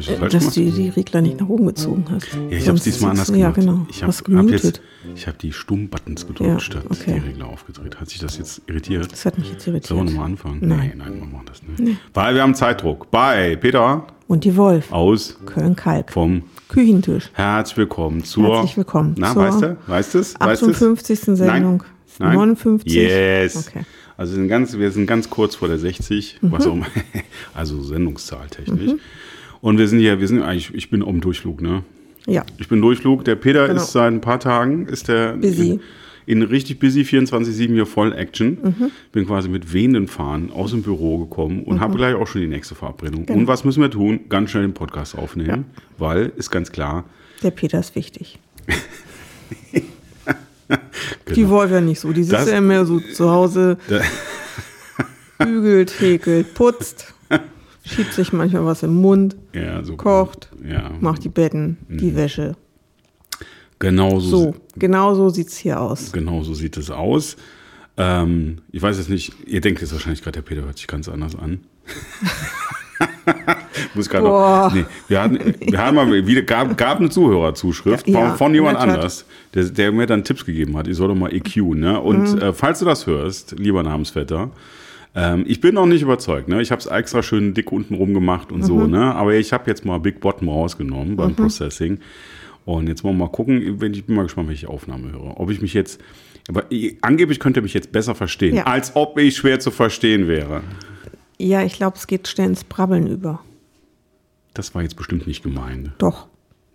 Habe ich das falsch Dass gemacht? du die Regler nicht nach oben gezogen hast. Ja, ich habe es diesmal anders gemacht. Ja, genau. Ich habe hab jetzt, ich habe die Stummbuttons gedrückt Ja, statt okay. die Regler aufgedreht. Hat sich das jetzt irritiert? Das hat mich jetzt irritiert. Sollen wir nochmal anfangen? Nein. Nein, nein, wir machen das nicht. Weil wir haben Zeitdruck. Bei Peter Und die Wolf, aus Köln-Kalk. vom Küchentisch. Herzlich willkommen zur. Herzlich willkommen Na, zur weißt du? Weißt du es? Weißt du's? 58. Sendung. Nein? 59. Yes. Okay. Also wir sind, ganz, wir sind ganz kurz vor der 60, was Mhm. auch immer, also Sendungszahl technisch. Und wir sind hier, wir sind eigentlich, ich bin um Durchflug, ne? Ja. Ich bin Durchflug. Der Peter Genau. ist seit ein paar Tagen, ist der Busy. In, in richtig busy 24-7 hier voll Action. Mhm. Bin quasi mit wehenden Fahnen aus dem Büro gekommen und habe gleich auch schon die nächste Verabredung. Genau. Und was müssen wir tun? Ganz schnell den Podcast aufnehmen, weil ist ganz klar. Der Peter ist wichtig. Die Genau. Wolf ja nicht so. Die sitzt ja immer so zu Hause, bügelt, häkelt, putzt, schiebt sich manchmal was im Mund, Ja, so kocht, Ja, macht die Betten, Mhm. die Wäsche. genau so. So, genau so sieht es hier aus. Genau so sieht es aus. Ähm, ich weiß jetzt nicht, ihr denkt jetzt wahrscheinlich gerade, der Peter hört sich ganz anders an. Muss gerade noch, nee, wir hatten, wir haben mal wieder, gab, gab eine Zuhörerzuschrift Ja, von, von jemand anders, der, der mir dann Tipps gegeben hat. Ich soll doch mal EQ, ne? Und Mhm. äh, falls du das hörst, lieber Namensvetter, ähm, ich bin noch nicht überzeugt, ne? Ich habe es extra schön dick unten rum gemacht und so, Mhm. ne? Aber ich habe jetzt mal Big Bottom rausgenommen beim Processing. Und jetzt wollen wir mal gucken, wenn ich bin mal gespannt, welche Aufnahme höre. Ob ich mich jetzt, aber ich- angeblich könnte er mich jetzt besser verstehen, Ja. als ob ich schwer zu verstehen wäre. Ja, ich glaube, es geht schnell ins Brabbeln über. Das war jetzt bestimmt nicht gemeint. Doch.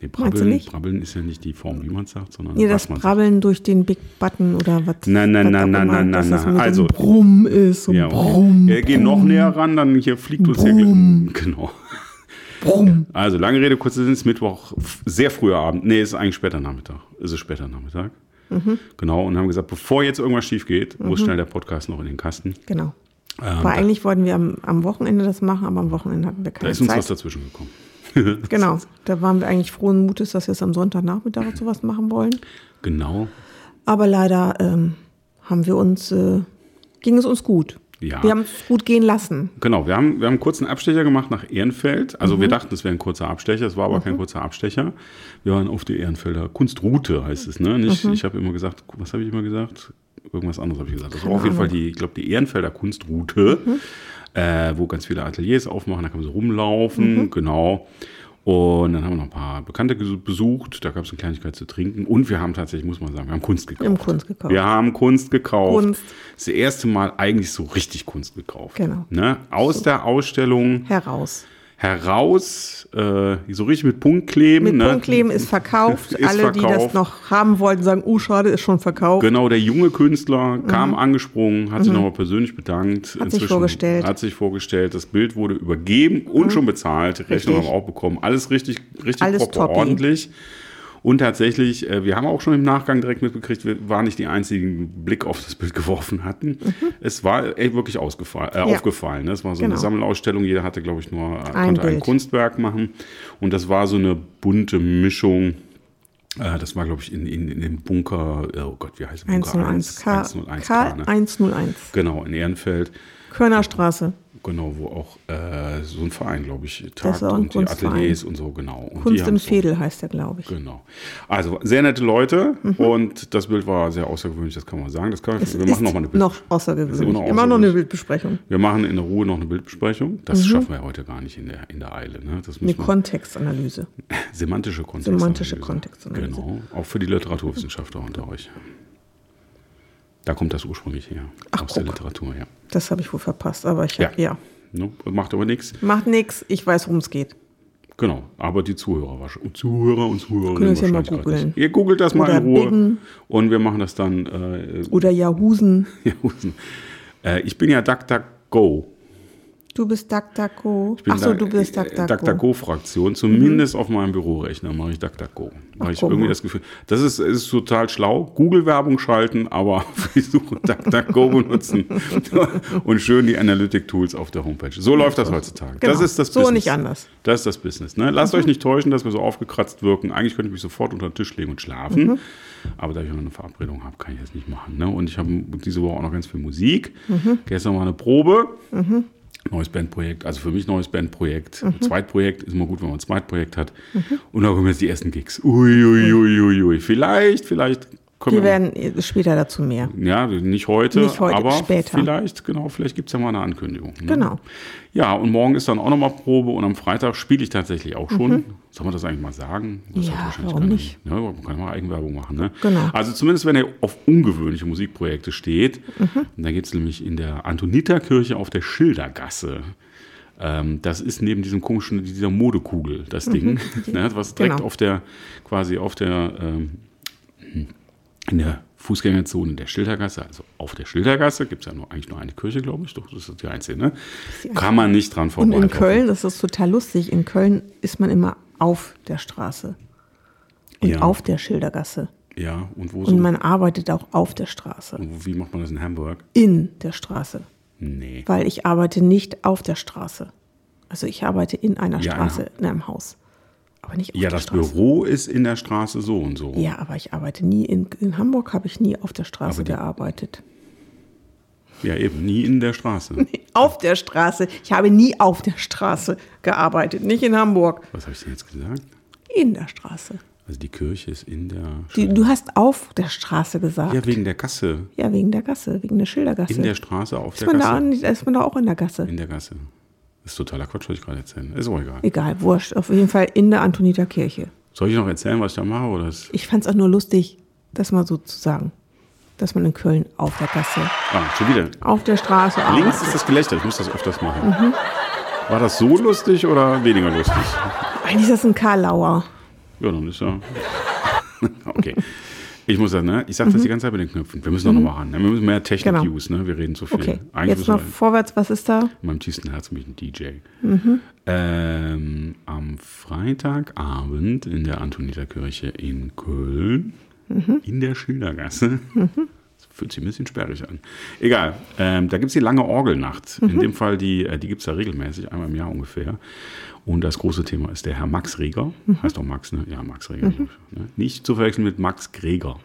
Nee, Brabbeln? Brabbeln ist ja nicht die Form, wie man es sagt, sondern Nee, was das man sagt. Brabbeln durch den Big Button oder was. Nein, nein, was nein, nein, nein, nein, nein. Also- Brumm ist. So Ja, Brumm, wir gehen noch näher ran, dann hier fliegt uns hier. Brumm. Genau. Brumm. Also, lange Rede, kurzer Sinn, ist Mittwoch, sehr früher Abend. Nee, ist eigentlich später Nachmittag. Ist es später Nachmittag. Mhm. Genau, und haben gesagt, bevor jetzt irgendwas schief geht, muss schnell der Podcast noch in den Kasten. Genau. Ähm, Aber da, eigentlich wollten wir am, am Wochenende das machen, aber am Wochenende hatten wir da keine ist uns was Zeit. dazwischen gekommen. Genau. Da waren wir eigentlich frohen Mutes, dass wir es am Sonntagnachmittag sowas machen wollen. Genau. Aber leider ähm, haben wir uns, äh, ging es uns gut. Ja. Wir haben es gut gehen lassen. Genau, wir haben, wir haben einen kurzen Abstecher gemacht nach Ehrenfeld. Also Mhm. wir dachten, es wäre ein kurzer Abstecher, es war aber kein kurzer Abstecher. Wir waren auf der Ehrenfelder Kunstroute, heißt es, ne? Nicht, Mhm. Ich habe immer gesagt, was habe ich immer gesagt? Irgendwas anderes habe ich gesagt. Das war auf jeden Fall die, ich glaube, die Ehrenfelder Kunstroute, Mhm. Äh, wo ganz viele Ateliers aufmachen, da kann man so rumlaufen, Mhm. genau. Und dann haben wir noch ein paar Bekannte besucht, da gab es eine Kleinigkeit zu trinken. Und wir haben tatsächlich, muss man sagen, wir haben Kunst gekauft. Wir haben Kunst gekauft. Wir haben Kunst gekauft. Kunst. Das erste Mal eigentlich so richtig Kunst gekauft. Genau. Ne? Aus der Ausstellung Heraus. Heraus, äh, so richtig mit Punktkleben. Mit ne? Punktkleben ist verkauft. Ist Alle, die das verkauft. noch haben wollten, sagen, oh schade, ist schon verkauft. Genau, der junge Künstler kam angesprungen, hat sich nochmal persönlich bedankt. Mhm. Hat sich vorgestellt. Mhm. Hat sich vorgestellt. Das Bild wurde übergeben und schon bezahlt. Die Rechnung haben wir auch bekommen. Alles richtig, richtig Alles proper, ordentlich. Und tatsächlich, äh, wir haben auch schon im Nachgang direkt mitbekriegt, wir waren nicht die einzigen die Blick auf das Bild geworfen hatten. Es war ey, wirklich ausgefallen, äh, Mhm. Ja. aufgefallen. ne? Es war so Genau. eine Sammelausstellung. Jeder hatte, glaube ich, nur äh, Ein konnte ein. Kunstwerk machen. Und das war so eine bunte Mischung. Äh, das war, glaube ich, in, in, in dem Bunker, oh Gott, wie heißt der Bunker? 101 K, 101 K K, ne? 101. Genau, in Ehrenfeld. Körnerstraße. Genau, wo auch äh, so ein Verein, glaube ich, tagt und die Kunstverein. Ateliers und so, genau. Und die Kunst im haben so- Fädel heißt der, glaube ich. Genau. Also sehr nette Leute Mhm. und das Bild war sehr außergewöhnlich, das kann man sagen. Das kann, Es wir machen nochmal eine Bild noch außergewöhnlich. Immer noch Immer noch eine außergewöhnlich. Bildbesprechung. Wir machen in der Ruhe noch eine Bildbesprechung. Das schaffen wir heute gar nicht in der, in der Eile. Ne? Das Mhm. Eine Kontextanalyse. semantische Kontextanalyse. Semantische Kontextanalyse. Genau, auch für die Literaturwissenschaftler unter euch. Da kommt das ursprünglich her, Ach, aus der guck. Literatur her. Das habe ich wohl verpasst, aber ich Ja. hab, ja. Ne? Macht aber nichts. Macht nichts, ich weiß, worum es geht. Genau, aber die Zuhörer wahrscheinlich. Zuhörer und Zuhörerinnen Können wir es ja mal wahrscheinlich googeln. Ihr googelt das mal Oder in Ruhe. Biggen. Und wir machen das dann. Äh, Oder Jahusen. ja, äh, ich bin ja DuckDuckGo. Du bist DuckDuckGo. Achso, du bist äh, DuckDuckGo. DuckDuckGo-Fraktion. Zumindest auf meinem Bürorechner mache ich DuckDuckGo. Weil ich irgendwie das Gefühl, das ist, ist total schlau. Google-Werbung schalten, aber für die Suche DuckDuckGo benutzen und schön die Analytic-Tools auf der Homepage. So läuft das heutzutage. Das Genau. ist das So Business. nicht anders. Mhm. Das ist das Business. Ne? Lasst euch nicht täuschen, dass wir so aufgekratzt wirken. Eigentlich könnte ich mich sofort unter den Tisch legen und schlafen. Mhm. Aber da ich noch eine Verabredung habe, kann ich das nicht machen. Ne? Und ich habe diese Woche auch noch ganz viel Musik. Mhm. Gestern war eine Probe. Neues Bandprojekt, also für mich neues Bandprojekt. Mhm. Zweitprojekt ist immer gut, wenn man ein Zweitprojekt hat. Und da kommen jetzt die ersten Gigs. Ui, ui, ui, ui, ui. Vielleicht, vielleicht können Wir wir. werden später dazu mehr. Ja, nicht heute, Nicht heute, aber später. vielleicht, genau, vielleicht gibt es ja mal eine Ankündigung. Ne? Genau. Ja, und morgen ist dann auch nochmal Probe und am Freitag spiele ich tatsächlich auch schon. Soll man das eigentlich mal sagen? Das Mhm. Ja, warum nicht? Ja, man kann mal Eigenwerbung machen. Ne? Genau. Also zumindest, wenn ihr auf ungewöhnliche Musikprojekte steht, Mhm. da geht es nämlich in der Antoniterkirche auf der Schildergasse. Ähm, das ist neben diesem komischen, dieser Modekugel, das Ding, ne, was direkt Genau. auf der, quasi auf der, ähm, in der Fußgängerzone der Schildergasse, also auf der Schildergasse, gibt es ja nur, eigentlich nur eine Kirche, glaube ich, doch, das ist die einzige, ne? Kann man nicht dran Und vorbei. in Köln, das ist total lustig, in Köln ist man immer auf der Straße. Und Ja. auf der Schildergasse. Ja, und wo so, Und man arbeitet auch auf der Straße. und wie macht man das in Hamburg? In der Straße. Nee. Weil ich arbeite nicht auf der Straße. Also ich arbeite in einer Ja, Straße, in einem Haus. Aber nicht auf Ja, der das Straße. Büro ist in der Straße so und so. Ja, aber ich arbeite nie in, in Hamburg habe ich nie auf der Straße die- gearbeitet. Ja, eben, nie in der Straße. Auf der Straße. Ich habe nie auf der Straße gearbeitet, nicht in Hamburg. Was habe ich denn jetzt gesagt? In der Straße. Also die Kirche ist in der Die, du hast auf der Straße gesagt. Ja, wegen der Gasse. Ja, wegen der Gasse, wegen der Schildergasse. In der Straße, auf ist, der da, Gasse. nicht- ist man da auch in der Gasse? In der Gasse. Ist totaler Quatsch, was ich gerade erzähle. Ist auch egal. Egal, wurscht. Auf jeden Fall in der Antoniter Kirche. Soll ich noch erzählen, was ich da mache? Oder ist Ich fand es auch nur lustig, das mal so zu sagen. Dass man in Köln auf der Gasse, ah, schon wieder. auf der Straße arbeitet. Links ist das Gelächter. Ich muss das öfters machen. War das so lustig oder weniger lustig? Eigentlich ist das ein Karlauer. Ja, dann ist ja. okay. Ich muss sagen, ne? ich sage das die ganze Zeit mit den Knöpfen. Wir müssen doch noch mal ran. Ne? Wir müssen mehr Technik-Use. Ne? Wir reden zu viel. Mhm. Okay, Eigentlich jetzt mal wir vorwärts, was ist da? in meinem tiefsten Herzen bin ich ein DJ. Mhm. Ähm, am Freitagabend in der Antoniterkirche in Köln, Mhm. in der Schildergasse. Das fühlt sich ein bisschen sperrig an. Egal, ähm, da gibt es die lange Orgelnacht. Mhm. In dem Fall, die, äh, die gibt es da regelmäßig, einmal im Jahr ungefähr. Und das große Thema ist der Herr Max Reger. Mhm. Heißt auch Max, ne? Ja, Max Reger. Ne? Nicht zu verwechseln mit Max Greger.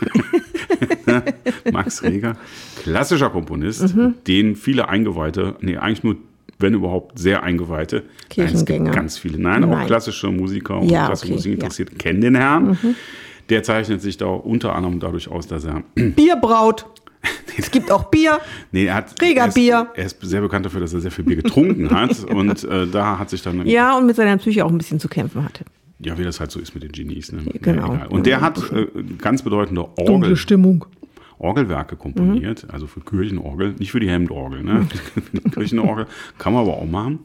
Max Reger, klassischer Komponist, Mhm. den viele Eingeweihte, nee, eigentlich nur, wenn überhaupt, sehr Eingeweihte. Nein, es gibt Kirchengänger. ganz viele. Nein, auch Nein. klassische Musiker und Ja, klassische okay, Musik ja. Mhm. interessiert, kennen den Herrn. Der zeichnet sich da unter anderem dadurch aus, dass er, Bierbraut. es gibt auch Bier. nee, er hat, Reger er ist, Bier. er ist sehr bekannt dafür, dass er sehr viel Bier getrunken hat und äh, da hat sich dann, Ja, und mit seiner Psyche auch ein bisschen zu kämpfen hatte. ja, wie das halt so ist mit den Genies. Ne? Genau. egal. Und der hat äh, ganz bedeutende Orgel, Stimmung. Orgelwerke komponiert, also für Kirchenorgel, nicht für die Hemdorgel, ne? Für die Kirchenorgel kann man aber auch machen.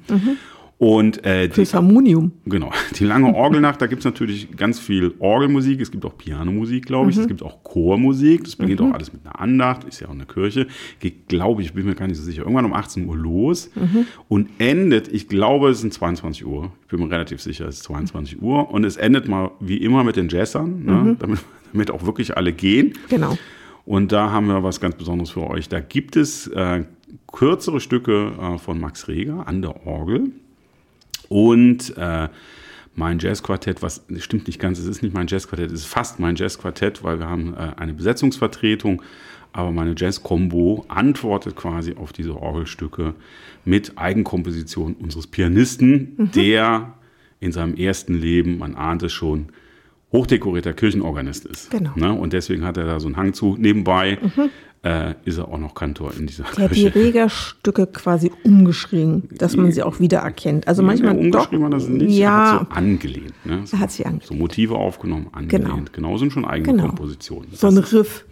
Und äh, die, Fürs Harmonium. genau, die lange Orgelnacht, da gibt es natürlich ganz viel Orgelmusik, es gibt auch Pianomusik, glaube ich, es gibt auch Chormusik, das beginnt auch alles mit einer Andacht, ist ja auch eine Kirche, geht, glaube ich, bin mir gar nicht so sicher, irgendwann um 18 Uhr los und endet, ich glaube, es sind 22 Uhr, ich bin mir relativ sicher, es ist 22 Uhr. Und es endet mal wie immer mit den Jazzern, ne? damit, damit auch wirklich alle gehen. Genau. Und da haben wir was ganz Besonderes für euch. Da gibt es äh, kürzere Stücke äh, von Max Reger an der Orgel und äh, mein Jazzquartett, was stimmt nicht ganz, es ist nicht mein Jazzquartett, es ist fast mein Jazzquartett, weil wir haben äh, eine Besetzungsvertretung, aber meine Jazz-Combo antwortet quasi auf diese Orgelstücke mit Eigenkomposition unseres Pianisten, der in seinem ersten Leben, man ahnt es schon, hochdekorierter Kirchenorganist ist. Genau. Ne? Und deswegen hat er da so einen Hang zu. Nebenbei äh, ist er auch noch Kantor in dieser Der hat die Kirche. Reger-Stücke quasi umgeschrieben, dass man sie auch wiedererkennt. Also manchmal ja, umgeschrieben hat er sie nicht, er Ja, hat so angelehnt. Ne? So, Er hat sie angelehnt. So Motive aufgenommen, angelehnt. Genau. Genau, sind schon eigene Genau. Kompositionen. so ein Das Riff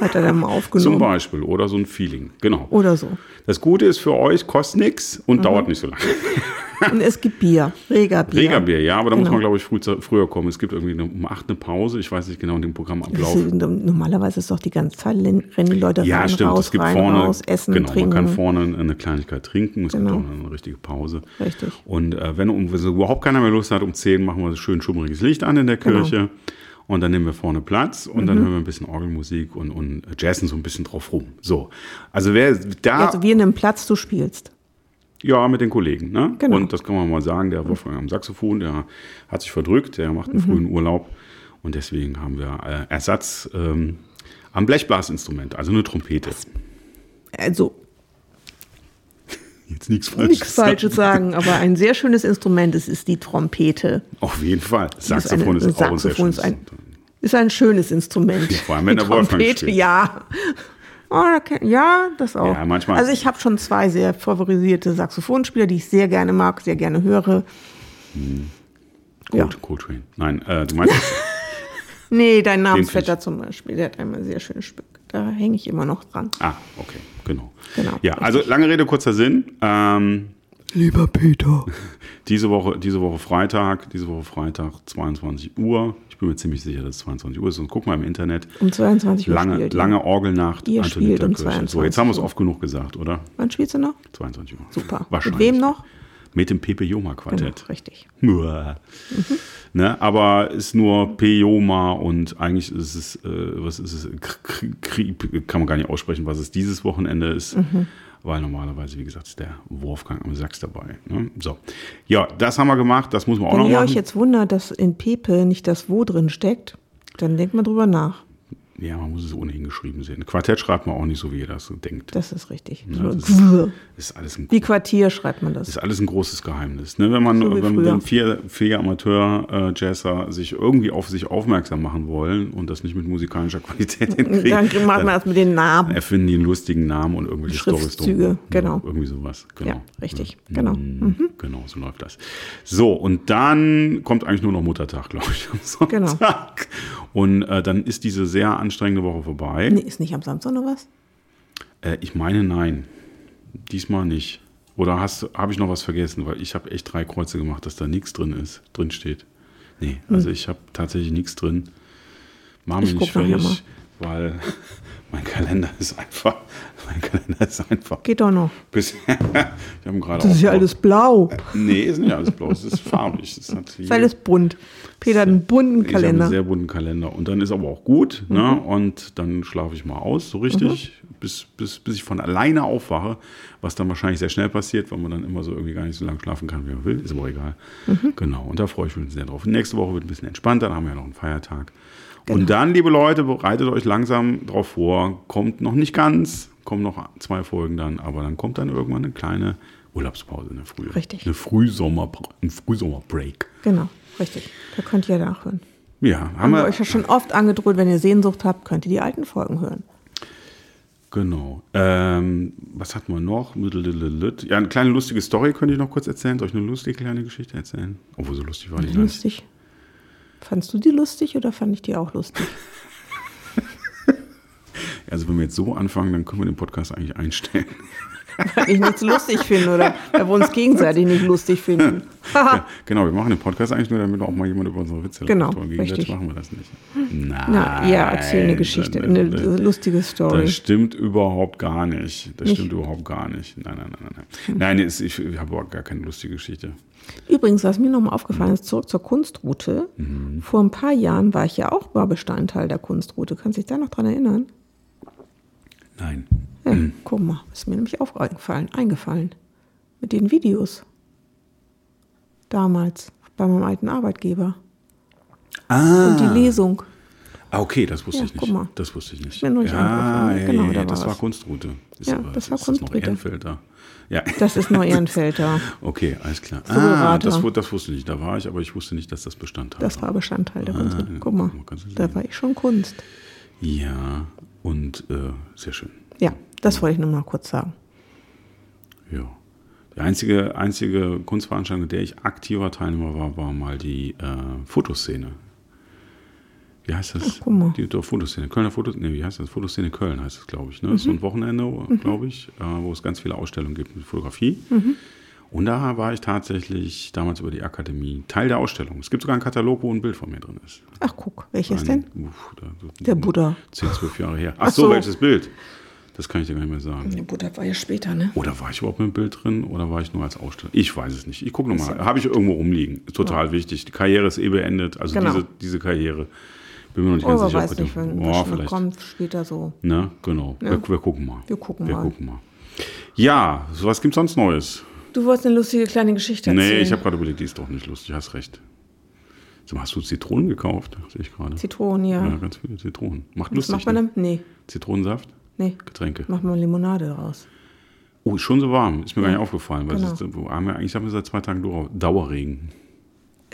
hat er dann mal zum aufgenommen. Beispiel oder so ein Feeling. Genau. Oder so. Das Gute ist für euch, kostet nichts Mhm. und dauert nicht so lange. Und es gibt Bier, Regerbier. Regerbier, ja, aber da muss Genau. man, glaube ich, früh, früher kommen. Es gibt irgendwie eine, um 8 eine Pause. Ich weiß nicht genau den Das Programmablauf. ist, normalerweise ist doch die ganze Zeit, rennen die Leute Ja, rein, stimmt. raus, es gibt rein, vorne, raus, essen, genau, trinken. man kann vorne eine Kleinigkeit trinken. Es Genau. gibt auch eine richtige Pause. Richtig. Und äh, wenn, um, wenn überhaupt keiner mehr Lust hat, um 10 machen wir schön schummriges Licht an in der Genau. Kirche. Und dann nehmen wir vorne Platz und Mhm. dann hören wir ein bisschen Orgelmusik und, und jazzen so ein bisschen drauf rum. So. Also wer da. Also wir nehmen Platz, du spielst. Ja, mit den Kollegen. Ne? Genau. Und das kann man mal sagen, der Wolfgang am Saxophon, der hat sich verdrückt, der macht einen Mhm. frühen Urlaub. Und deswegen haben wir äh, Ersatz ähm, am Blechblasinstrument, also eine Trompete. Also Jetzt nichts Falsches. nichts Falsches sagen, aber ein sehr schönes Instrument, es ist die Trompete. Auf jeden Fall. ist Saxophon eine- ist, auch ein sehr schönes ist ein- Instrument. Ist ein schönes Instrument. vor allem, wenn die der Wolfgang Trompete, spielt. ja. Oh, da kenn- ja, das auch. Ja, manchmal- Also ich habe schon zwei sehr favorisierte Saxophonspieler, die ich sehr gerne mag, sehr gerne höre. Ja. Cold, Coltrane. Nein, äh, du meinst Nee, dein Namensvetter zum Beispiel, der hat einmal ein sehr schönes Stück. Da hänge ich immer noch dran. Ah, okay, genau. Genau, Ja, also lange Rede, kurzer Sinn. Ähm, Lieber Peter. diese, Woche, diese Woche Freitag, diese Woche Freitag, 22 Uhr. Ich bin mir ziemlich sicher, dass es 22 Uhr ist. Und guck mal im Internet. Um 22 Uhr Lange, lange Orgelnacht, Ihr spielt um Kirche. So, 22 jetzt haben wir es oft genug gesagt, oder? Wann spielst du noch? 22 Uhr. Super. Wahrscheinlich. Mit wem noch? Mit dem Pepe Joma Genau, Quartett. richtig. Muah. Ne, aber ist nur Pejoma und eigentlich ist es, äh, was ist es, K- K- K- kann man gar nicht aussprechen, was es dieses Wochenende ist, Mhm. Weil normalerweise, wie gesagt, ist der Wolfgang am Sachs dabei. Ne? So, ja, das haben wir gemacht, das muss man auch Wenn noch ihr machen. euch jetzt wundert, dass in Pepe nicht das Wo drin steckt, dann denkt mal drüber nach. Ja, man muss es ohnehin geschrieben sehen. Quartett schreibt man auch nicht so, wie ihr das so denkt. Das ist richtig. Ja, So, das Gwr. Ist alles ein Wie Quartier schreibt man das. ist alles ein großes Geheimnis. Ne? Wenn man, So wenn, wenn vier, vier Amateur-Jazzer sich irgendwie auf sich aufmerksam machen wollen und das nicht mit musikalischer Qualität hinkriegen, Dann macht man das mit den Namen. erfinden die einen lustigen Namen und irgendwelche Storys drum. genau. Ja, irgendwie sowas. Genau. Ja, richtig, genau. Mhm. Genau, so läuft das. So, und dann kommt eigentlich nur noch Muttertag, glaube ich, am Genau. Sonntag. Und äh, dann ist diese sehr anstrengende Woche vorbei. Nee, ist nicht am Samstag noch was? Äh, ich meine, nein. Diesmal nicht. Oder habe ich noch was vergessen? Weil ich habe echt drei Kreuze gemacht, dass da nichts drin ist, drin steht. Nee, also ich habe tatsächlich nichts drin. Mach mich Hm. Ich nicht fertig, weil mein Kalender ist einfach, mein Kalender ist einfach Geht doch noch. bis, ich habe gerade Das ist ja alles blau. Nee, ist nicht alles blau, es ist farbig. Es ist alles bunt. Peter hat einen Ich bunten habe einen Kalender. Mhm. sehr bunten Kalender. Und dann ist aber auch gut. Ne? Und dann schlafe ich mal aus, so richtig, bis, bis, bis ich von alleine aufwache, was dann wahrscheinlich sehr schnell passiert, weil man dann immer so irgendwie gar nicht so lange schlafen kann, wie man will. Ist aber egal. Mhm. Genau. Und da freue ich mich sehr drauf. Nächste Woche wird ein bisschen entspannter, dann haben wir ja noch einen Feiertag. Genau. Und dann, liebe Leute, bereitet euch langsam drauf vor. Kommt noch nicht ganz, kommen noch zwei Folgen dann, aber dann kommt dann irgendwann eine kleine Urlaubspause, eine frühe. Richtig. Eine Frühsommer, ein Frühsommerbreak. Genau, richtig. Da könnt ihr nachhören. Ja, haben, Haben wir euch ja schon oft angedroht, wenn ihr Sehnsucht habt, könnt ihr die alten Folgen hören. Genau. Ähm, was hatten wir noch? Ja, eine kleine lustige Story könnte ich noch kurz erzählen. Soll ich eine lustige kleine Geschichte erzählen? Obwohl, so lustig war die nicht. Lustig. Fandst du die lustig oder fand ich die auch lustig? Also, wenn wir jetzt so anfangen, dann können wir den Podcast eigentlich einstellen. Weil ich nichts lustig finde oder weil wir uns gegenseitig nicht lustig finden. ja, genau, wir machen den Podcast eigentlich nur, damit auch mal jemand über unsere Witze Genau, lacht. Aber gegenseitig richtig. machen wir das nicht. Nein. Na, ja, erzähl eine Geschichte, eine lustige Story. das stimmt überhaupt gar nicht. Das Nicht? stimmt überhaupt gar nicht. Nein, nein, nein, nein. Nein, nein ich, ich habe überhaupt gar keine lustige Geschichte. Übrigens, was mir nochmal aufgefallen ist, zurück zur Kunstroute. Mhm. Vor ein paar Jahren war ich ja auch mal Bestandteil der Kunstroute. Kannst du dich da noch dran erinnern? Nein. Ja, Mhm. guck mal, ist mir nämlich aufgefallen, eingefallen. Mit den Videos. Damals, bei meinem alten Arbeitgeber. Ah. Und die Lesung. Ah, okay, das wusste Ja, ich nicht. Das wusste ich nicht. nicht ja, ja, Genau, ja, da ja, das war war was. Kunstruute. Ist Ja, aber- das war ist noch Kunstruute. Ehrenfelder. Ja. Das ist Neu-Ehrenfelder. Okay, alles klar. Ah, das, das wusste ich nicht. Da war ich, aber ich wusste nicht, dass das Bestandteil Das war Bestandteil der Kunst. ja, Guck mal, da war ich schon Kunst. Ja, und äh, sehr schön. Ja, das wollte ich nur mal kurz sagen. Ja. Die einzige, einzige Kunstveranstaltung, der ich aktiver Teilnehmer war, war mal die äh, Fotoszene. Wie heißt das? Ach. Die, die Fotoszene. Kölner Fotoszene, nee, wie heißt das? Fotoszene Köln heißt es, glaube ich. Ne? Mhm. So ein Wochenende, glaube ich, äh, wo es ganz viele Ausstellungen gibt mit Fotografie. Mhm. Und da war ich tatsächlich damals über die Akademie Teil der Ausstellung. Es gibt sogar einen Katalog, wo ein Bild von mir drin ist. Ach, guck, welches Ein- denn? Uff, da, Der Buddha. 10, 12 Jahre her. Ach Ach so, so. welches Bild? Das kann ich dir gar nicht mehr sagen. Der Buddha war ja später, ne? Oder war ich überhaupt mit dem Bild drin oder war ich nur als Aussteller? Ich weiß es nicht. Ich gucke nochmal. Habe ich irgendwo rumliegen. Ist total wichtig. Die Karriere ist eh beendet. Also Genau. diese, diese Karriere. Bin mir noch nicht ganz sicher. weiß nicht, wenn oh, vielleicht. kommt, später so. Ne, genau. Wir, wir gucken mal. Wir gucken wir mal. gucken mal. Ja, so was gibt's sonst Neues? Du wolltest eine lustige kleine Geschichte erzählen. Nee, ich habe gerade überlegt, die ist doch nicht lustig. Hast recht. Hast du Zitronen gekauft? Sehe ich gerade. Zitronen, ja. Ja, ganz viele Zitronen. Macht lustig. macht man ne? Nee, Zitronensaft, nee. Getränke. Macht man Limonade daraus. Oh, ist schon so warm. Ist mir gar nicht aufgefallen. Weil Genau. es ist, wo haben wir, eigentlich haben wir seit zwei Tagen Dauer- Dauerregen.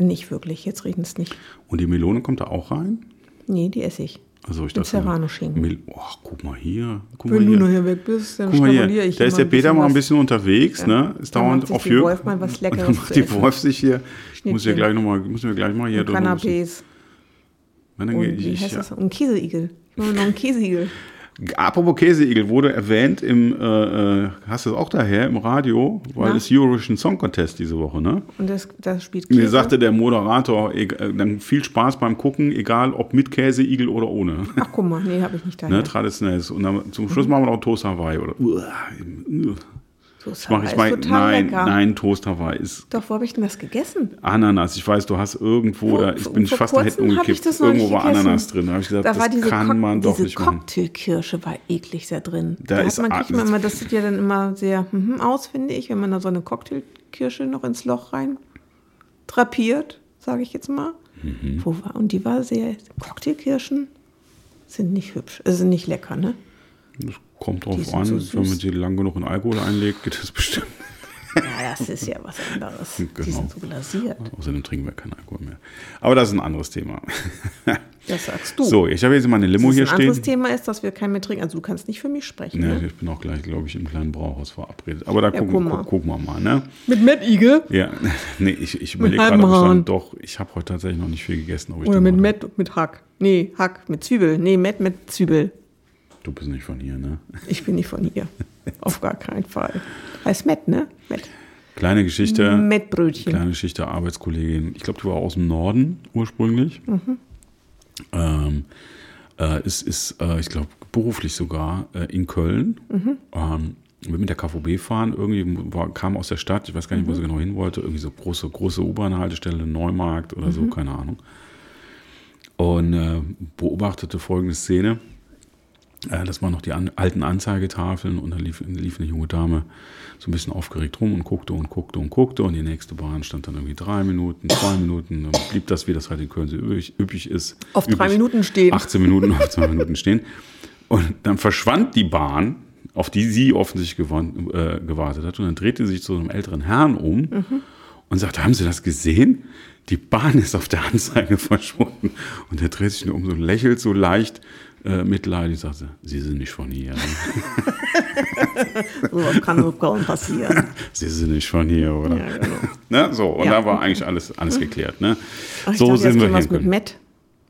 Nicht wirklich, jetzt regnet es nicht. Und die Melone kommt da auch rein? Nee, die esse ich. Also ich dachte, Serrano-Schinken. Mel oh, guck mal hier. Guck Wenn mal du hier. nachher weg bist, dann Guck mal hier. ich Da ist der Peter mal ein bisschen unterwegs, ne? Ist dauernd auf die Jürgen. Wolf mal was Und Leckeres dann macht die. Wolf sich hier. Muss Schnittchen. gleich nochmal, muss mir gleich mal hier. Canapés. Und wie heißt ja. das? Und Käseigel. Ich mache noch einen Käseigel. Apropos Käseigel, wurde erwähnt im, äh, äh, hast du es auch daher im Radio, weil Na? es Eurovision Song Contest diese Woche, ne? Und das, das spielt Käse. Mir sagte der Moderator, äh, dann viel Spaß beim Gucken, egal ob mit Käseigel oder ohne. Ach, guck mal, nee, habe ich nicht daher. Ne, traditionell. Und dann zum Schluss machen wir noch Toast Hawaii. Oder, Uah, So ich mache ich ist mal, total nein, lecker. nein, Toast Hawaii ist Doch, wo habe ich denn das gegessen? Ananas. Ich weiß, du hast irgendwo, Vor- da ich bin fast hab ich umgekippt. Irgendwo war. Ananas drin. Da habe ich gesagt, Da das war diese, kann Cock- man doch diese nicht machen. Cocktailkirsche war eklig da drin. Da Da, ist man, kriegt man immer, das sieht ja dann immer sehr mhm, aus, finde ich, wenn man da so eine Cocktailkirsche noch ins Loch rein drapiert, sage ich jetzt mal. Mhm. Wo war, und die war sehr, Cocktailkirschen sind nicht hübsch, äh, sind nicht lecker, ne? Das kommt Die drauf an, so wenn man sie lang genug in Alkohol einlegt, geht das bestimmt. Ja, das ist ja was anderes. Die Genau. sind so glasiert. Außerdem trinken wir keinen Alkohol mehr. Aber das ist ein anderes Thema. Das sagst du. So, ich habe jetzt meine Limo das hier ein anderes stehen. Thema ist, dass wir keinen mehr trinken. Also du kannst nicht für mich sprechen. Ne, Ne? ich bin auch gleich, glaube ich, im kleinen Brauhaus verabredet. Aber da Ja, gucken, guck gucken wir mal. Ne? Mit Matt Igel? Ja, nee, ich, ich überlege gerade, ob ich dann doch, ich habe heute tatsächlich noch nicht viel gegessen. Oder mit Matt mit Hack. Nee, Hack mit Zwiebel. Nee, Matt mit Zwiebel. Du bist nicht von hier, ne? Ich bin nicht von hier. Auf gar keinen Fall. Heißt Matt, ne? Matt. Kleine Geschichte. Mettbrötchen. Kleine Geschichte, Arbeitskollegin. Ich glaube, die war aus dem Norden ursprünglich. Mhm. Ähm, äh, ist, ist äh, ich glaube, beruflich sogar äh, in Köln. Mhm. Ähm, wir mit der KVB fahren, irgendwie war, kam aus der Stadt, ich weiß gar nicht, wo Mhm. sie genau hin wollte, irgendwie so große, große U-Bahn-Haltestelle, Neumarkt oder Mhm. so, keine Ahnung. Und äh, beobachtete folgende Szene. Äh, das waren noch die an, alten Anzeigetafeln und da lief, lief eine junge Dame so ein bisschen aufgeregt rum und guckte und guckte und guckte und die nächste Bahn stand dann irgendwie drei Minuten, zwei Minuten, dann blieb das, wie das halt in Köln so üblich, üppig ist. Auf drei üblich, Minuten stehen. 18 Minuten auf zwei Minuten stehen. Und dann verschwand die Bahn, auf die sie offensichtlich gewan- äh, gewartet hat und dann drehte sie sich zu einem älteren Herrn um Mhm. und sagte, haben Sie das gesehen? Die Bahn ist auf der Anzeige verschwunden. Und er dreht sich nur um so lächelt so leicht äh, mitleidig, sagte, Sie sind nicht von hier. So kann so kaum passieren. Sie sind nicht von hier, oder? Ja, genau. Ne? So, und Ja. da war eigentlich alles, alles geklärt. Ne? Ach, ich so dachte, sind wir käme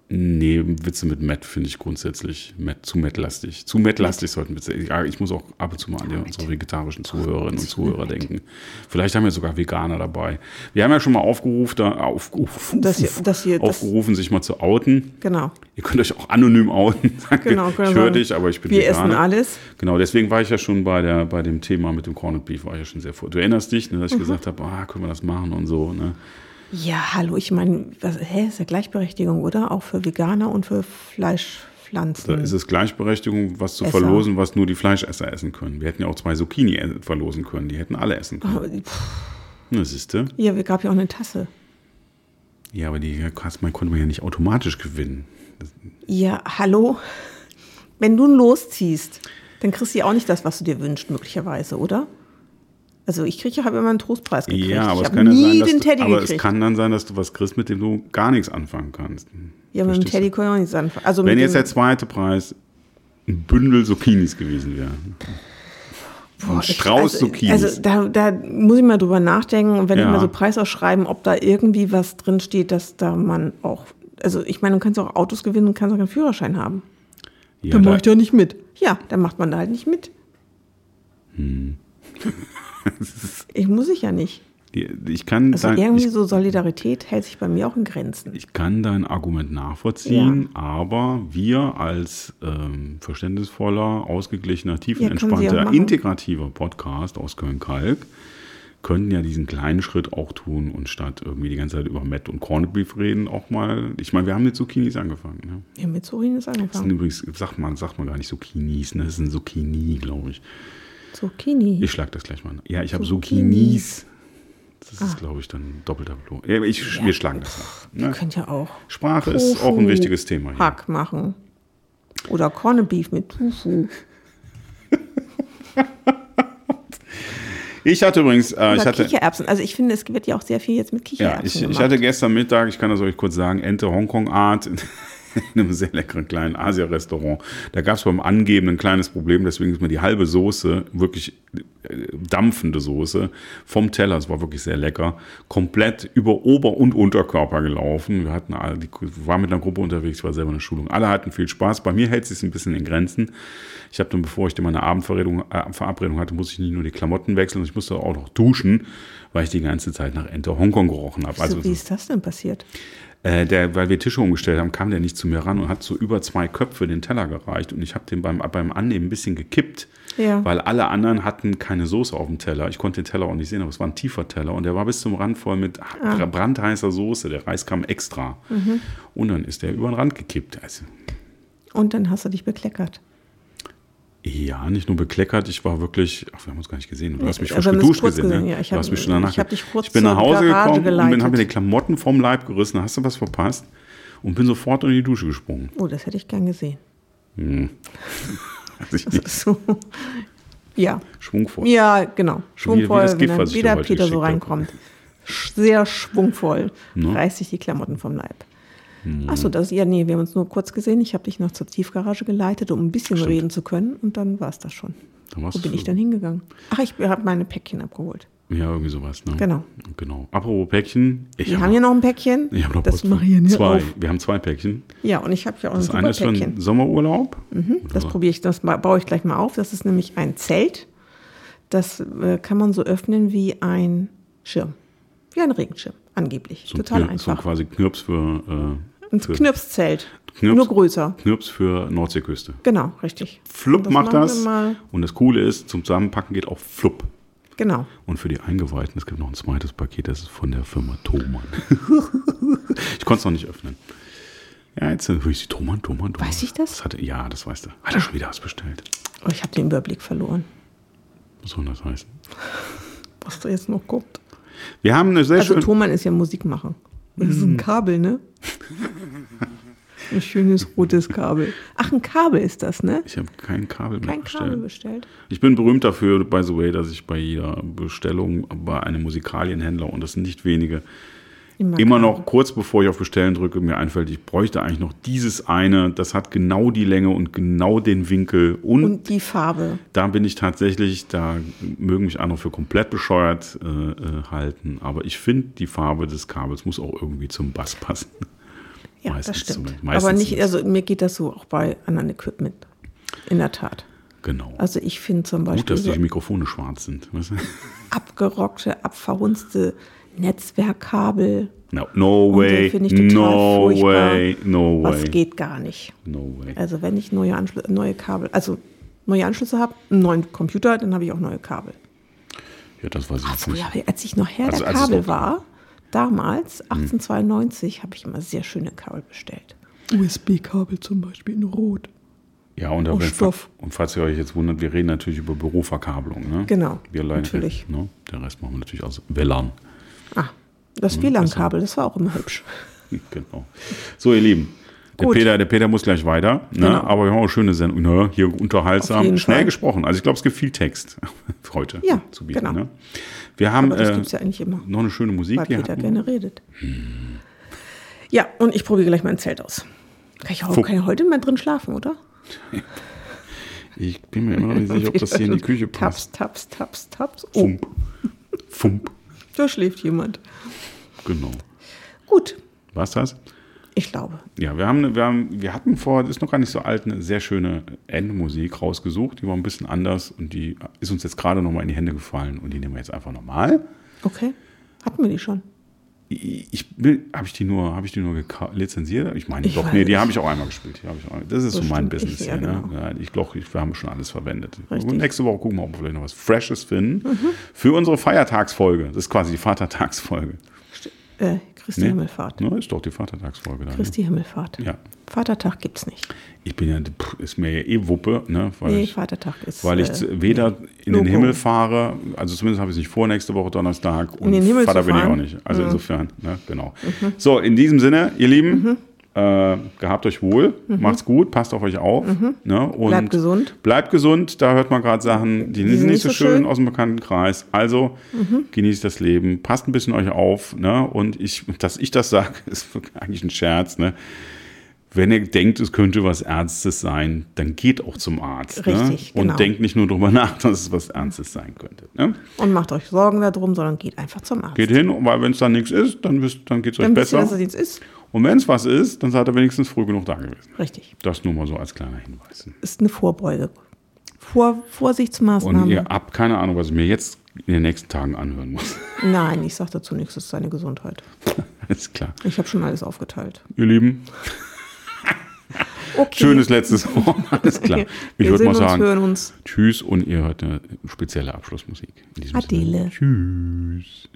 Nee, Witze mit Matt finde ich grundsätzlich Matt, zu Matt-lastig. Zu Matt-lastig sollten Witze. Ich muss auch ab und zu mal an die, unsere vegetarischen Zuhörerinnen und Zuhörer denken. Vielleicht haben wir sogar Veganer dabei. Wir haben ja schon mal aufgerufen, aufgerufen, dass ihr das- aufgerufen sich mal zu outen. Genau. Ihr könnt euch auch anonym outen. Genau, ich wir höre dich, aber ich bin Wir Veganer. essen alles. Genau, deswegen war ich ja schon bei, der, bei dem Thema mit dem Corned Beef, war ich ja schon sehr vor. Du erinnerst dich, ne, dass Mhm. ich gesagt habe, ah, können wir das machen und so. Ne? Ja, hallo, ich meine, was- hä, ist ja Gleichberechtigung, oder? Auch für Veganer und für Fleischpflanzen. Da ist es Gleichberechtigung, was zu Esser. verlosen, was nur die Fleischesser essen können. Wir hätten ja auch zwei Zucchini e- verlosen können, die hätten alle essen können. Oh, Na, siehste. Ja, wir gab ja auch eine Tasse. Ja, aber die man konnte man ja nicht automatisch gewinnen. Ja, hallo. Wenn du losziehst, dann kriegst du ja auch nicht das, was du dir wünschst, möglicherweise, oder? Also ich kriege habe immer einen Trostpreis gekriegt. Ja, aber ich es habe kann ja nie sein, den du, Teddy aber gekriegt. es kann dann sein, dass du was kriegst, mit dem du gar nichts anfangen kannst. ja, mit dem Verstehst? Teddy kann ich auch nichts anfangen. Also Wenn jetzt der zweite Preis ein Bündel Zucchinis gewesen wäre. Boah, ein Strauß also, Zucchinis. Also da, da muss ich mal drüber nachdenken und wenn Ja. ich mal so Preisausschreiben, ob da irgendwie was drin steht, dass da man auch, also ich meine, du kannst auch Autos gewinnen und kannst auch keinen Führerschein haben. ja, mache da, ich da nicht mit. Ja, dann macht man da halt nicht mit. Ich muss ich ja nicht. Ich kann, Also dein, irgendwie ich, so Solidarität hält sich bei mir auch in Grenzen. ich kann dein Argument nachvollziehen, aber wir als ähm, verständnisvoller, ausgeglichener, Ja, tiefenentspannter, machen. integrativer Podcast aus Köln-Kalk könnten ja diesen kleinen Schritt auch tun und statt irgendwie die ganze Zeit über Matt und Corned Beef reden, auch mal. Ich meine, wir haben mit Zucchinis angefangen. Ne? Ja, mit Zurin ist Das sind angefangen. übrigens, sagt man, sagt man gar nicht Zucchinis, ne? Das sind Zucchini, glaube ich. Zucchini. Ich schlag das gleich mal. Ja, ich habe Zucchini. Zucchinis. Das Ah. ist, glaube ich, dann doppelter. Ja, ich, wir schlagen das nach. Ihr Ne? könnt ja auch Sprache ist Tofu auch ein wichtiges Thema hier. Hack machen. Oder Corned Beef mit Tofu. Ich hatte übrigens, äh, ich hatte, Kichererbsen. Also ich finde, es wird ja auch sehr viel jetzt mit ja, Kichererbsen ich, ich gemacht. hatte gestern Mittag, ich kann das euch kurz sagen, Ente Hongkong Art in einem sehr leckeren kleinen Asia-Restaurant. Da gab es beim Angeben ein kleines Problem, deswegen ist mir die halbe Soße, wirklich äh, dampfende Soße, vom Teller, es war wirklich sehr lecker, komplett über Ober- und Unterkörper gelaufen. Wir hatten alle, die war mit einer Gruppe unterwegs, war selber in der Schulung. Alle hatten viel Spaß. Bei mir hält es sich ein bisschen in Grenzen. Ich habe dann, bevor ich dann meine Abendverabredung äh, Verabredung hatte, musste ich nicht nur die Klamotten wechseln, ich musste auch noch duschen, weil ich die ganze Zeit nach Ente Hongkong gerochen habe. Also so, wie ist das denn passiert? Äh, der, weil wir Tische umgestellt haben, kam der nicht zu mir ran und hat so über zwei Köpfe den Teller gereicht. Und ich habe den beim, beim Annehmen ein bisschen gekippt, Ja. weil alle anderen hatten keine Soße auf dem Teller. Ich konnte den Teller auch nicht sehen, aber es war ein tiefer Teller und der war bis zum Rand voll mit Ah. brandheißer Soße. Der Reis kam extra. Mhm. Und dann ist der über den Rand gekippt. Also, Und dann hast du dich bekleckert. Ja, nicht nur bekleckert, ich war wirklich, ach, wir haben uns gar nicht gesehen. Du hast mich Also frisch geduscht gesehen, gesehen, ne? ja. Ich du hab- hast mich schon danach ich hab dich kurz Ich bin nach Hause Garage gekommen und bin, geleitet. habe mir die Klamotten vom Leib gerissen. Hast du was verpasst? Und bin sofort in die Dusche gesprungen. Oh, das hätte ich gern gesehen. Also ich Das ist so. Ja. schwungvoll. Ja, genau. Wie Schwungvoll, das wenn Gift, dann dir wieder Peter so reinkommt. Sehr schwungvoll. Ne? Reißt sich die Klamotten vom Leib. Mhm. Achso, das, ja, nee, wir haben uns nur kurz gesehen. Ich habe dich noch zur Tiefgarage geleitet, um ein bisschen reden zu können. Und dann war es das schon. Wo bin ich dann hingegangen? Ach, ich habe meine Päckchen abgeholt. Ja, irgendwie sowas. Ne? Genau. Genau. Apropos Päckchen. Ich Wir hab haben hier noch ein Päckchen. ich noch das mache ich zwei. auf. Wir haben zwei Päckchen. Ja, und ich habe hier auch Das ein eine super ist für Päckchen. den Sommerurlaub. Das probiere ich, das ba- baue ich gleich mal auf. Das ist nämlich ein Zelt. Das äh, kann man so öffnen wie ein Schirm. Wie ein Regenschirm, angeblich. So ein Total So einfach. quasi Knirps für, äh, ein Knirpszelt. Knirps- Nur größer. Knirps für Nordseeküste. Genau, richtig. Flupp Das macht das. Und das Coole ist, zum Zusammenpacken geht auch Flupp. Genau. Und für die Eingeweihten, es gibt noch ein zweites Paket, das ist von der Firma Thomann. ich konnte es noch nicht öffnen. Ja, jetzt höre ich sie, Thomann, Thomann, Thomann. Weiß ich das? Was hatte, ja, das weißt du. Hat er schon wieder was bestellt. Oh, ich habe den Überblick verloren, Was soll das heißen? was da jetzt noch kommt. Wir haben eine sehr Also. Thomann ist ja Musikmacher. Das ist ein Kabel, ne? Ein schönes rotes Kabel. Ach, ein Kabel ist das, ne? Ich habe kein Kabel mehr Kein Kabel bestellt. bestellt. Ich bin berühmt dafür, by the way, dass ich bei jeder Bestellung bei einem Musikalienhändler, und das sind nicht wenige, Immer, immer noch kurz bevor ich auf Bestellen drücke, mir einfällt, ich bräuchte eigentlich noch dieses eine, das hat genau die Länge und genau den Winkel und, Und die Farbe. da bin ich tatsächlich, da mögen mich andere für komplett bescheuert äh, äh, halten, aber ich finde, die Farbe des Kabels muss auch irgendwie zum Bass passen. Ja, Meistens das stimmt. zumindest. Meistens Aber nicht, also mir geht das so auch bei anderen Equipment. In der Tat. Genau. Also ich finde zum Gut, Beispiel dass so die Mikrofone schwarz sind. weißt du? abgerockte, abverhunzte Netzwerkkabel. No, no way, no furchtbar. way, no way, geht gar nicht. no way. Also wenn ich neue, Anschlü neue Kabel, also neue Anschlüsse habe, einen neuen Computer, dann habe ich auch neue Kabel. Ja, das weiß ich jetzt nicht. Früher, als ich noch Herr Also, der Kabel war, damals, 1892, habe ich immer sehr schöne Kabel bestellt. USB-Kabel zum Beispiel in Rot. Ja, und, wenn- Stoff. und falls ihr euch jetzt wundert, wir reden natürlich über Büroverkabelung. Ne? Genau, Wir alleine, natürlich. Ne? Der Rest machen wir natürlich aus WLAN. Ah, das WLAN-Kabel, das war auch immer hübsch. Genau. So, ihr Lieben. Der. Peter, der Peter muss gleich weiter, ne? Genau. aber wir haben auch eine schöne Sendung. Ne? Hier unterhaltsam, schnell Fall. gesprochen. Also ich glaube, es gibt viel Text heute Ja, zu bieten. genau. Ne? Wir haben Aber das äh, gibt es ja eigentlich immer, noch eine schöne Musik. weil Peter hatten- gerne redet. Ja, und ich probiere gleich mein Zelt aus. Kann ich, auch, Fuck. kann ich heute mehr drin schlafen, oder? Ich bin mir immer noch nicht sicher, ob das hier in die Küche passt. Taps, taps, taps, taps. Oh, Fump. Fump. da schläft jemand. Genau. Gut, Was das? Ich glaube. Ja, wir, haben, wir, haben, wir hatten vor, das ist noch gar nicht so alt, eine sehr schöne Endmusik rausgesucht. Die war ein bisschen anders und die ist uns jetzt gerade nochmal in die Hände gefallen und die nehmen wir jetzt einfach nochmal. Okay. Hatten wir die schon? Ich habe ich die nur, habe ich die nur lizenziert? Ich meine, Ich doch, nee, die habe ich auch einmal gespielt. Ich auch, das ist so mein Bestimmt. Ich- Business ja, hier. Ne? genau. Ja, ich glaube, wir haben schon alles verwendet. Nächste Woche gucken wir, ob wir vielleicht noch was Freshes finden Mhm. für unsere Feiertagsfolge. Das ist quasi die Vatertagsfolge. Äh, Christi Nee? Himmelfahrt. Ne, ist doch die Vatertagsfolge da. Ne? Christi Himmelfahrt. Ja. Vatertag gibt's nicht. Ich bin ja, pff, ist mir ja eh Wuppe, ne? Weil Nee, ich, Vatertag ist. weil ich äh, weder in den Logo. Himmel fahre, also zumindest habe ich es nicht vor nächste Woche Donnerstag und den Himmel Vater bin ich auch nicht. Also Ja. insofern, ne, genau. So, in diesem Sinne, ihr Lieben, äh, gehabt euch wohl, macht's gut, passt auf euch auf. Ne, und Bleibt gesund. Bleibt gesund, da hört man gerade Sachen, die, sind nicht so schön, schön. aus dem bekannten Kreis. Also genießt das Leben, passt ein bisschen euch auf. Ne? Und ich, dass ich das sage, ist eigentlich ein Scherz. Ne? Wenn ihr denkt, es könnte was Ernstes sein, dann geht auch zum Arzt. Richtig, ne? Und genau. denkt nicht nur drüber nach, dass es was Ernstes sein könnte. Ne? Und macht euch Sorgen darum, sondern geht einfach zum Arzt. Geht hin, weil wenn es dann nichts ist, dann, wisst- dann geht es euch besser. dass es jetzt ist. Und wenn es was ist, dann seid ihr wenigstens früh genug da gewesen. Richtig. Das nur mal so als kleiner Hinweis. Ist eine Vorbeuge. Vor, Und Vorsichtsmaßnahme. ihr habt keine Ahnung, was ich mir jetzt in den nächsten Tagen anhören muss. Nein, ich sage dazu nichts. Das ist seine Gesundheit. Alles klar. Ich habe schon alles aufgeteilt. Ihr Lieben, Okay. schönes letztes Wort. Alles klar. Ich würde mal sagen, hören uns. tschüss und ihr hört eine spezielle Abschlussmusik. Adele. Sinne. Tschüss.